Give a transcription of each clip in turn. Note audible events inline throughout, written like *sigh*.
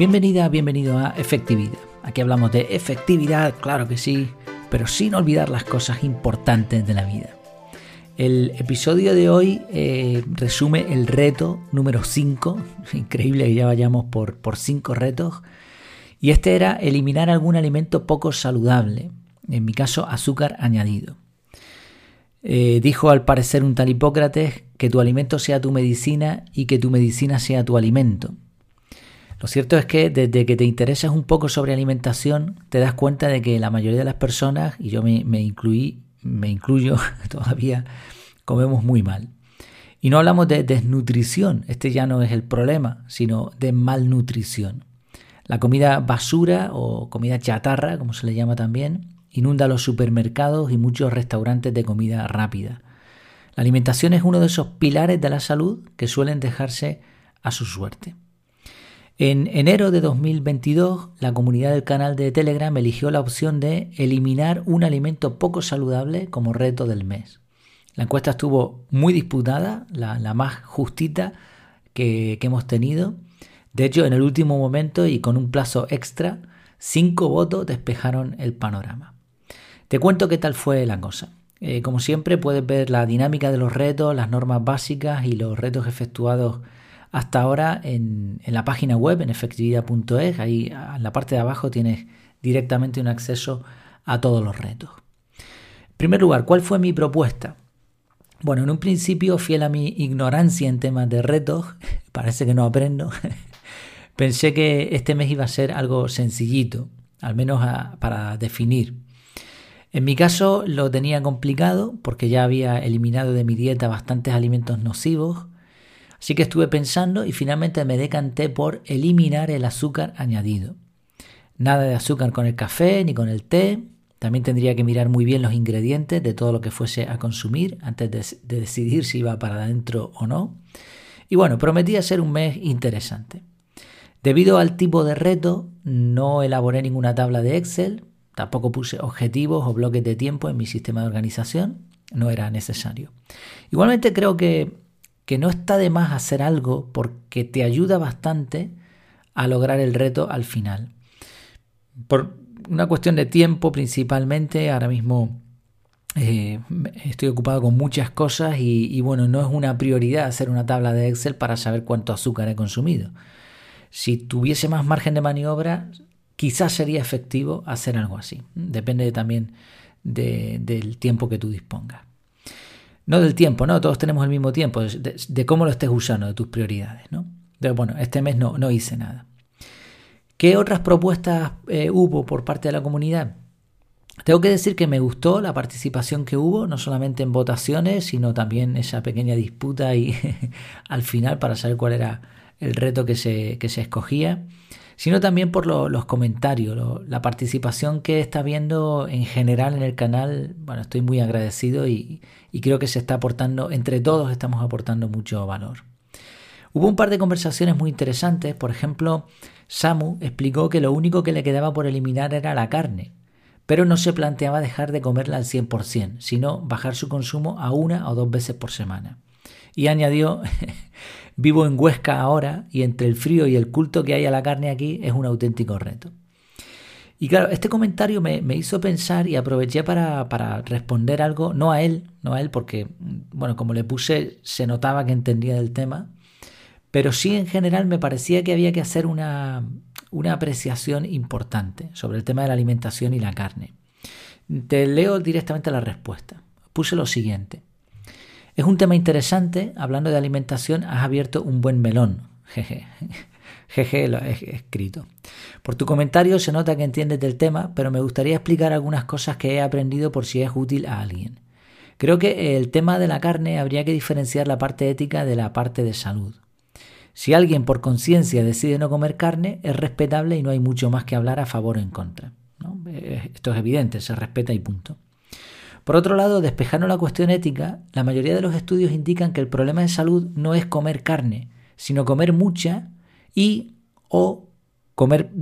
Bienvenida, bienvenido a Efectividad. Aquí hablamos de efectividad, claro que sí, pero sin olvidar las cosas importantes de la vida. El episodio de hoy eh, resume el reto número 5. *laughs* Increíble que ya vayamos por 5 retos. Y este era eliminar algún alimento poco saludable, en mi caso azúcar añadido. Eh, dijo al parecer un tal Hipócrates que tu alimento sea tu medicina y que tu medicina sea tu alimento. Lo cierto es que desde que te interesas un poco sobre alimentación, te das cuenta de que la mayoría de las personas, y yo me, incluí, me incluyo *laughs* todavía, comemos muy mal. Y no hablamos de desnutrición, este ya no es el problema, sino de malnutrición. La comida basura o comida chatarra, como se le llama también, inunda los supermercados y muchos restaurantes de comida rápida. La alimentación es uno de esos pilares de la salud que suelen dejarse a su suerte. En enero de 2022, la comunidad del canal de Telegram eligió la opción de eliminar un alimento poco saludable como reto del mes. La encuesta estuvo muy disputada, la, más justita que, hemos tenido. De hecho, en el último momento y con un plazo extra, cinco votos despejaron el panorama. Te cuento qué tal fue la cosa. Eh, como siempre, puedes ver la dinámica de los retos, las normas básicas y los retos efectuados hasta ahora en, la página web, en efectividad.es. Ahí en la parte de abajo tienes directamente un acceso a todos los retos. En primer lugar, ¿cuál fue mi propuesta? Bueno, en un principio, fiel a mi ignorancia en temas de retos, *laughs* parece que no aprendo, *laughs* pensé que este mes iba a ser algo sencillito, al menos para definir. En mi caso lo tenía complicado porque ya había eliminado de mi dieta bastantes alimentos nocivos, así que estuve pensando y finalmente me decanté por eliminar el azúcar añadido. Nada de azúcar con el café ni con el té, también tendría que mirar muy bien los ingredientes de todo lo que fuese a consumir antes de, decidir si iba para adentro o no. Y bueno, prometía ser un mes interesante. Debido al tipo de reto, no elaboré ninguna tabla de Excel, tampoco puse objetivos o bloques de tiempo en mi sistema de organización, no era necesario. Igualmente creo que, que no está de más hacer algo porque te ayuda bastante a lograr el reto al final. Por, una cuestión de tiempo principalmente. Ahora mismo eh, estoy ocupado con muchas cosas y, bueno, no es una prioridad hacer una tabla de Excel para saber cuánto azúcar he consumido. Si tuviese más margen de maniobra, quizás sería efectivo hacer algo así. Depende también del tiempo que tú dispongas. No del tiempo, ¿no? Todos tenemos el mismo tiempo, de, cómo lo estés usando, de tus prioridades, ¿no? bueno, este mes no, no hice nada. ¿Qué otras propuestas eh, hubo por parte de la comunidad? Tengo que decir que me gustó la participación que hubo, no solamente en votaciones, sino también esa pequeña disputa y *laughs* al final para saber cuál era el reto que se, se escogía, sino también por los comentarios, la participación que está viendo en general en el canal. Bueno, estoy muy agradecido y creo que se está aportando, entre todos estamos aportando mucho valor. Hubo un par de conversaciones muy interesantes, por ejemplo, Samu explicó que lo único que le quedaba por eliminar era la carne, pero no se planteaba dejar de comerla al 100%, sino bajar su consumo a una o dos veces por semana. Y añadió, *laughs* vivo en Huesca ahora y entre el frío y el culto que hay a la carne aquí es un auténtico reto. Y claro, este comentario me, hizo pensar y aproveché para, para, responder algo, no a él, no a él, porque, bueno, como le puse, se notaba que entendía del tema, pero sí en general me parecía que había que hacer una, apreciación importante sobre el tema de la alimentación y la carne. Te leo directamente la respuesta. Puse lo siguiente. Es un tema interesante, hablando de alimentación has abierto un buen melón. Jeje. Jeje, lo he escrito. Por tu comentario se nota que entiendes del tema, pero me gustaría explicar algunas cosas que he aprendido por si es útil a alguien. Creo que el tema de la carne habría que diferenciar la parte ética de la parte de salud. Si alguien por conciencia decide no comer carne, es respetable y no hay mucho más que hablar a favor o en contra. Eh, esto es evidente, se respeta y punto. Por otro lado, despejando la cuestión ética, la mayoría de los estudios indican que el problema de salud no es comer carne, sino comer mucha y o comer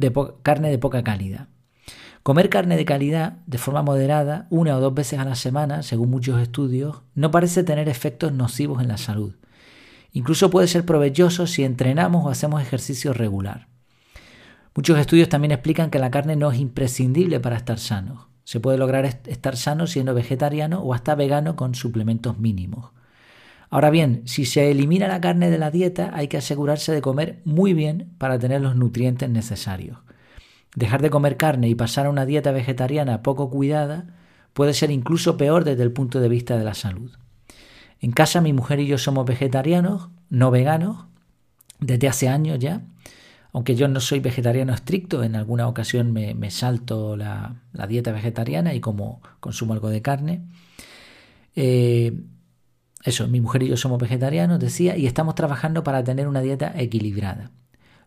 carne de poca calidad. Comer carne de calidad de forma moderada, una o dos veces a la semana, según muchos estudios, no parece tener efectos nocivos en la salud. Incluso puede ser provechoso si entrenamos o hacemos ejercicio regular. Muchos estudios también explican que la carne no es imprescindible para estar sano. Se puede lograr estar sano siendo vegetariano o hasta vegano con suplementos mínimos. Ahora bien, si se elimina la carne de la dieta, hay que asegurarse de comer muy bien para tener los nutrientes necesarios. Dejar de comer carne y pasar a una dieta vegetariana poco cuidada puede ser incluso peor desde el punto de vista de la salud. En casa mi mujer y yo somos vegetarianos, no veganos, desde hace años ya. Aunque yo no soy vegetariano estricto, en alguna ocasión me, salto la, dieta vegetariana y como consumo algo de carne. Eh, eso, mi mujer y yo somos vegetarianos, decía, y estamos trabajando para tener una dieta equilibrada.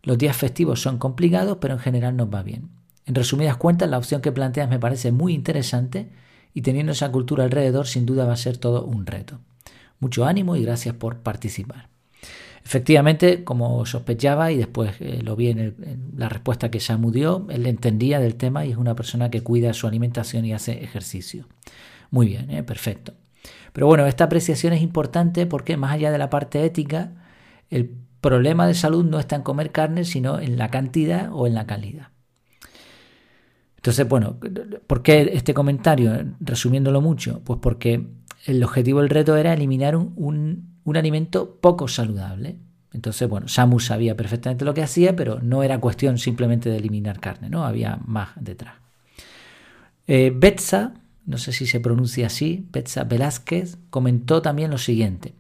Los días festivos son complicados, pero en general nos va bien. En resumidas cuentas, la opción que planteas me parece muy interesante y teniendo esa cultura alrededor, sin duda va a ser todo un reto. Mucho ánimo y gracias por participar. Efectivamente, como sospechaba y después eh, lo vi en, la respuesta que Samu dio, él entendía del tema y es una persona que cuida su alimentación y hace ejercicio. Muy bien, eh, perfecto. Pero bueno, esta apreciación es importante porque más allá de la parte ética, el problema de salud no está en comer carne, sino en la cantidad o en la calidad. Entonces, bueno, ¿por qué este comentario? Resumiéndolo mucho, pues porque el objetivo del reto era eliminar un, alimento poco saludable. Entonces, bueno, Samu sabía perfectamente lo que hacía, pero no era cuestión simplemente de eliminar carne, ¿no? Había más detrás. Eh, Betsa, no sé si se pronuncia así, Betsa Velázquez, comentó también lo siguiente.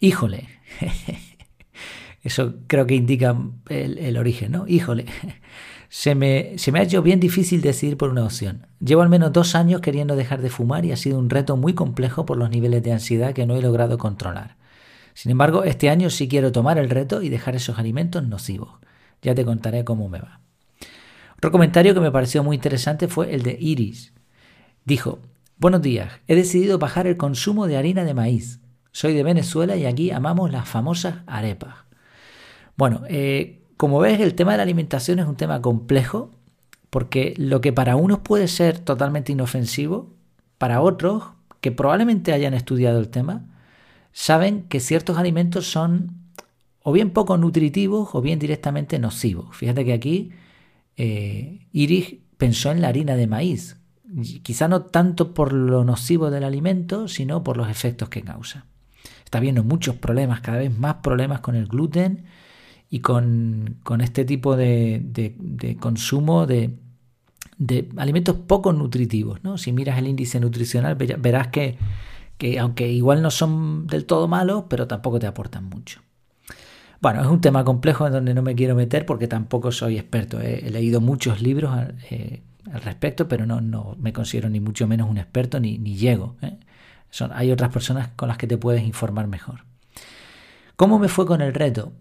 Híjole, *laughs* eso creo que indica el, el origen, ¿no? Híjole, se me, se me ha hecho bien difícil decidir por una opción. Llevo al menos dos años queriendo dejar de fumar y ha sido un reto muy complejo por los niveles de ansiedad que no he logrado controlar. Sin embargo, este año sí quiero tomar el reto y dejar esos alimentos nocivos. Ya te contaré cómo me va. Otro comentario que me pareció muy interesante fue el de Iris. Dijo, Buenos días, he decidido bajar el consumo de harina de maíz. Soy de Venezuela y aquí amamos las famosas arepas. Bueno, eh, como ves, el tema de la alimentación es un tema complejo porque lo que para unos puede ser totalmente inofensivo, para otros que probablemente hayan estudiado el tema, saben que ciertos alimentos son o bien poco nutritivos o bien directamente nocivos. Fíjate que aquí eh, Iris pensó en la harina de maíz, quizá no tanto por lo nocivo del alimento, sino por los efectos que causa. Está viendo muchos problemas, cada vez más problemas con el gluten y con, este tipo de, consumo de, alimentos poco nutritivos. ¿no? Si miras el índice nutricional verás que, aunque igual no son del todo malos, pero tampoco te aportan mucho. Bueno, es un tema complejo en donde no me quiero meter porque tampoco soy experto. He, leído muchos libros eh, al respecto, pero no, no, me considero ni mucho menos un experto ni, ni llego. ¿eh? Hay otras personas con las que te puedes informar mejor. ¿Cómo me fue con el reto?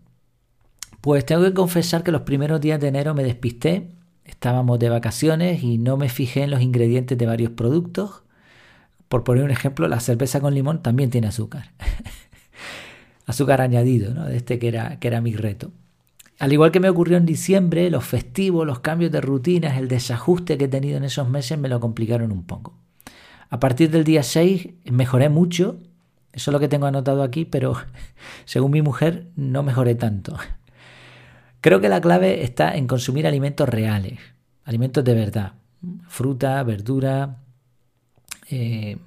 Pues tengo que confesar que los primeros días de enero me despisté, estábamos de vacaciones y no me fijé en los ingredientes de varios productos. Por poner un ejemplo, la cerveza con limón también tiene azúcar. *laughs* azúcar añadido, ¿no? De este que era, que era mi reto. Al igual que me ocurrió en diciembre, los festivos, los cambios de rutinas, el desajuste que he tenido en esos meses me lo complicaron un poco. A partir del día 6 mejoré mucho, eso es lo que tengo anotado aquí, pero *laughs* según mi mujer no mejoré tanto. Creo que la clave está en consumir alimentos reales, alimentos de verdad, fruta, verdura, eh,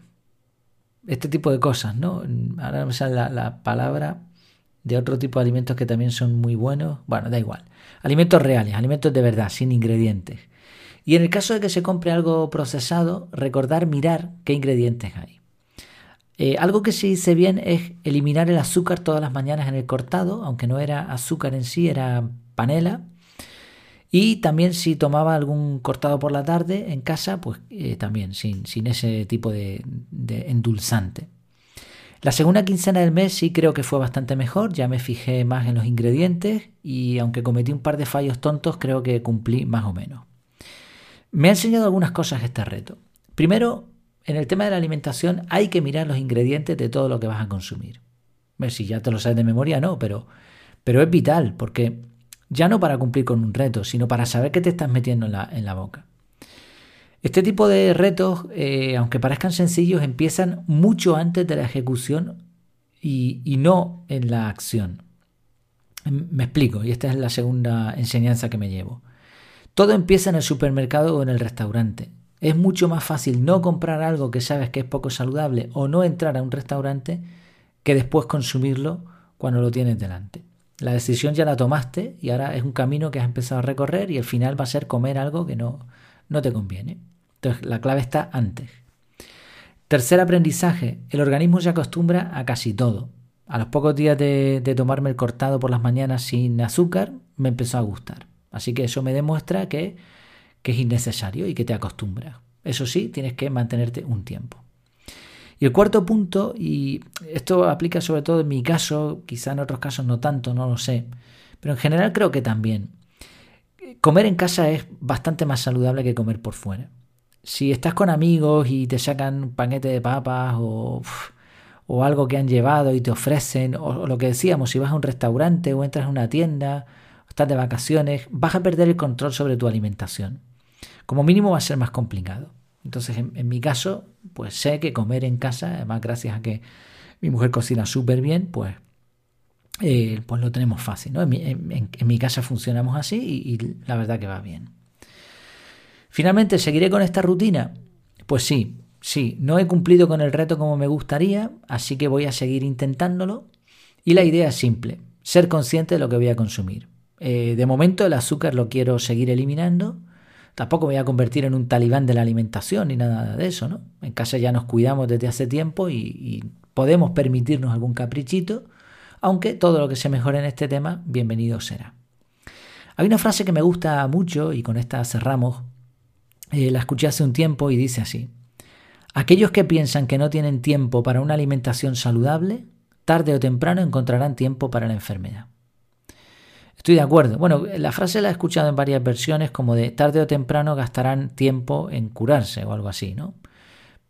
este tipo de cosas, ¿no? Ahora me sale la, palabra de otro tipo de alimentos que también son muy buenos. Bueno, da igual. Alimentos reales, alimentos de verdad, sin ingredientes. Y en el caso de que se compre algo procesado, recordar mirar qué ingredientes hay. Eh, algo que se dice bien es eliminar el azúcar todas las mañanas en el cortado, aunque no era azúcar en sí, era panela. Y también si tomaba algún cortado por la tarde en casa, pues eh, también sin, sin, ese tipo de, endulzante. La segunda quincena del mes sí creo que fue bastante mejor, ya me fijé más en los ingredientes y aunque cometí un par de fallos tontos, creo que cumplí más o menos. Me ha enseñado algunas cosas este reto. Primero, en el tema de la alimentación hay que mirar los ingredientes de todo lo que vas a consumir. Si ya te lo sabes de memoria, no, pero, pero es vital porque ya no para cumplir con un reto, sino para saber qué te estás metiendo en la, boca. Este tipo de retos, eh, aunque parezcan sencillos, empiezan mucho antes de la ejecución y, y, no en la acción. Me explico, y esta es la segunda enseñanza que me llevo. Todo empieza en el supermercado o en el restaurante. Es mucho más fácil no comprar algo que sabes que es poco saludable o no entrar a un restaurante que después consumirlo cuando lo tienes delante. La decisión ya la tomaste y ahora es un camino que has empezado a recorrer y el final va a ser comer algo que no, no te conviene. Entonces la clave está antes. Tercer aprendizaje, el organismo se acostumbra a casi todo. A los pocos días de, tomarme el cortado por las mañanas sin azúcar, me empezó a gustar. Así que eso me demuestra que, que es innecesario y que te acostumbras. Eso sí, tienes que mantenerte un tiempo. Y el cuarto punto, y esto aplica sobre todo en mi caso, quizá en otros casos no tanto, no lo sé, pero en general creo que también. Comer en casa es bastante más saludable que comer por fuera. Si estás con amigos y te sacan un paquete de papas o, o algo que han llevado y te ofrecen, o, lo que decíamos, si vas a un restaurante o entras a una tienda, o estás de vacaciones, vas a perder el control sobre tu alimentación. Como mínimo va a ser más complicado. Entonces, en, mi caso, pues sé que comer en casa, además gracias a que mi mujer cocina súper bien, pues, eh, pues lo tenemos fácil. ¿no? En, mi, casa funcionamos así y, la verdad que va bien. Finalmente, ¿seguiré con esta rutina? Pues sí, sí, no he cumplido con el reto como me gustaría, así que voy a seguir intentándolo. Y la idea es simple, ser consciente de lo que voy a consumir. Eh, de momento el azúcar lo quiero seguir eliminando Tampoco me voy a convertir en un talibán de la alimentación ni nada de eso, ¿no? En casa ya nos cuidamos desde hace tiempo y, podemos permitirnos algún caprichito, aunque todo lo que se mejore en este tema, bienvenido será. Hay una frase que me gusta mucho y con esta cerramos. Eh, la escuché hace un tiempo y dice así. Aquellos que piensan que no tienen tiempo para una alimentación saludable, tarde o temprano encontrarán tiempo para la enfermedad. Estoy de acuerdo. Bueno, la frase la he escuchado en varias versiones como de tarde o temprano gastarán tiempo en curarse o algo así, ¿no?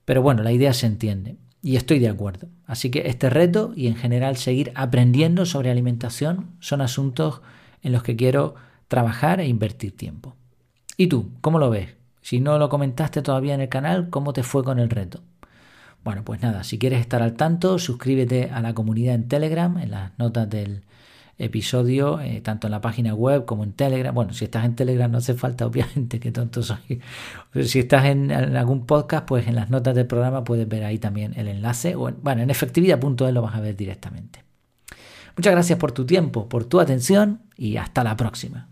Pero bueno, la idea se entiende y estoy de acuerdo. Así que este reto y en general seguir aprendiendo sobre alimentación son asuntos en los que quiero trabajar e invertir tiempo. ¿Y tú? ¿Cómo lo ves? Si no lo comentaste todavía en el canal, ¿cómo te fue con el reto? Bueno, pues nada, si quieres estar al tanto, suscríbete a la comunidad en Telegram, en las notas del, episodio, eh, tanto en la página web como en Telegram. Bueno, si estás en Telegram no hace falta, *laughs* obviamente, que tonto soy. si estás en, algún podcast, pues en las notas del programa puedes ver ahí también el enlace. O bueno, en efectividad.es lo vas a ver directamente. Muchas gracias por tu tiempo, por tu atención y hasta la próxima.